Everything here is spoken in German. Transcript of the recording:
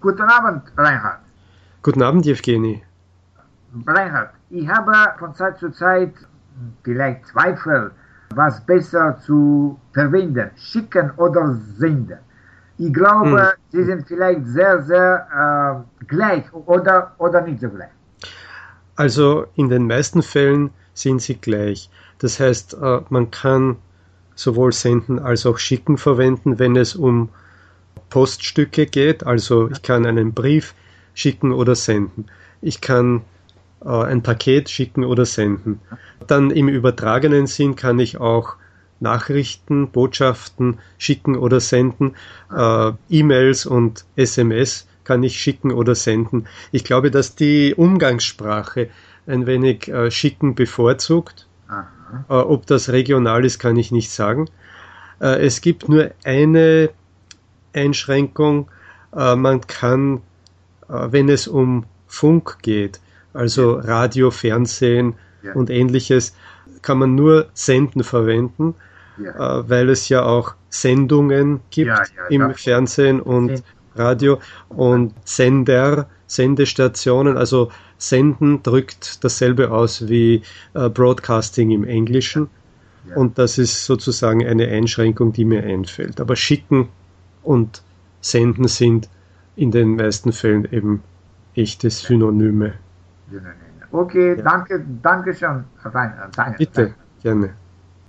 Guten Abend, Reinhard. Guten Abend, Evgeny. Reinhard, ich habe von Zeit zu Zeit vielleicht Zweifel, was besser zu verwenden, schicken oder senden. Ich glaube, hm. sie sind vielleicht sehr, sehr äh, gleich oder, oder nicht so gleich. Also in den meisten Fällen sind sie gleich. Das heißt, äh, man kann sowohl senden als auch schicken verwenden, wenn es um Poststücke geht. Also ich kann einen Brief schicken oder senden. Ich kann äh, ein Paket schicken oder senden. Dann im übertragenen Sinn kann ich auch Nachrichten, Botschaften schicken oder senden. Äh, E-Mails und SMS kann ich schicken oder senden. Ich glaube, dass die Umgangssprache ein wenig äh, schicken bevorzugt. Äh, ob das regional ist, kann ich nicht sagen. Äh, es gibt nur eine Einschränkung. Äh, man kann, äh, wenn es um Funk geht, also Radio, Fernsehen ja. und ähnliches, kann man nur Senden verwenden, ja. Äh, weil es ja auch Sendungen gibt ja, im Fernsehen und Radio und Sender, Sendestationen, also Senden drückt dasselbe aus wie Broadcasting im Englischen. Und das ist sozusagen eine Einschränkung, die mir einfällt. Aber schicken und Senden sind in den meisten Fällen eben echte Synonyme. Okay, ja. danke, danke schön. Rein, Bitte, gerne.